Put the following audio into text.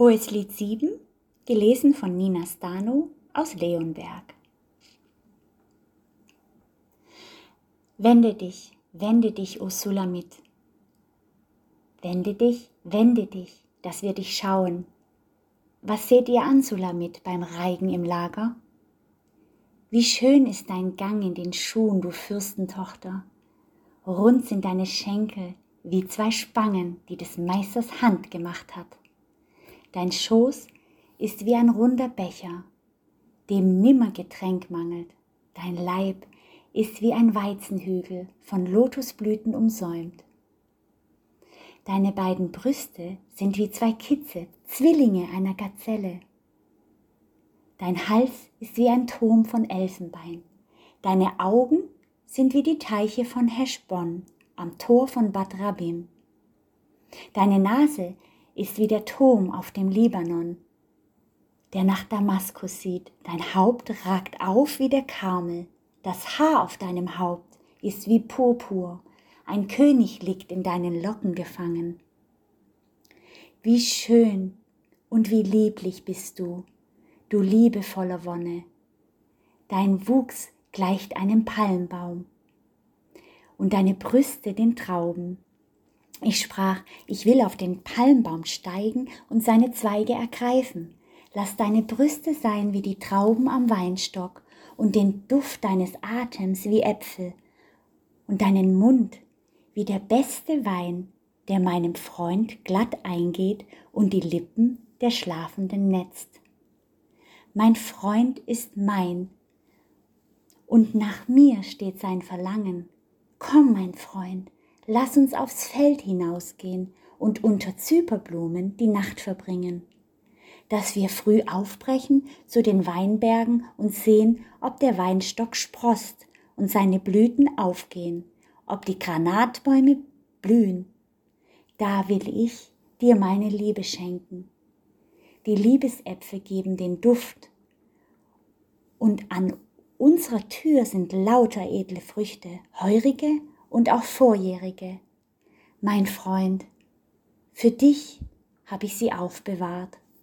Hohes Lied 7, gelesen von Nina Stano aus Leonberg. Wende dich, wende dich, O Sulamit. Wende dich, wende dich, dass wir dich schauen. Was seht ihr an, Sulamit, beim Reigen im Lager? Wie schön ist dein Gang in den Schuhen, du Fürstentochter. Rund sind deine Schenkel wie zwei Spangen, die des Meisters Hand gemacht hat. Dein Schoß ist wie ein runder Becher, dem nimmer Getränk mangelt. Dein Leib ist wie ein Weizenhügel von Lotusblüten umsäumt. Deine beiden Brüste sind wie zwei Kitze, Zwillinge einer Gazelle. Dein Hals ist wie ein Turm von Elfenbein. Deine Augen sind wie die Teiche von Heschbon am Tor von Bad Rabim. Deine Nase ist wie der Turm auf dem Libanon, der nach Damaskus sieht. Dein Haupt ragt auf wie der Karmel. Das Haar auf deinem Haupt ist wie Purpur. Ein König liegt in deinen Locken gefangen. Wie schön und wie lieblich bist du, du liebevoller Wonne. Dein Wuchs gleicht einem Palmbaum und deine Brüste den Trauben. Ich sprach, ich will auf den Palmbaum steigen und seine Zweige ergreifen. Lass deine Brüste sein wie die Trauben am Weinstock und den Duft deines Atems wie Äpfel und deinen Mund wie der beste Wein, der meinem Freund glatt eingeht und die Lippen der Schlafenden netzt. Mein Freund ist mein und nach mir steht sein Verlangen. Komm, mein Freund, lass uns aufs Feld hinausgehen und unter Zyperblumen die Nacht verbringen. Dass wir früh aufbrechen zu den Weinbergen und sehen, ob der Weinstock sproßt und seine Blüten aufgehen, ob die Granatbäume blühen. Da will ich dir meine Liebe schenken. Die Liebesäpfel geben den Duft und an unserer Tür sind lauter edle Früchte, heurige und auch Vorjährige. Mein Freund, für dich habe ich sie aufbewahrt.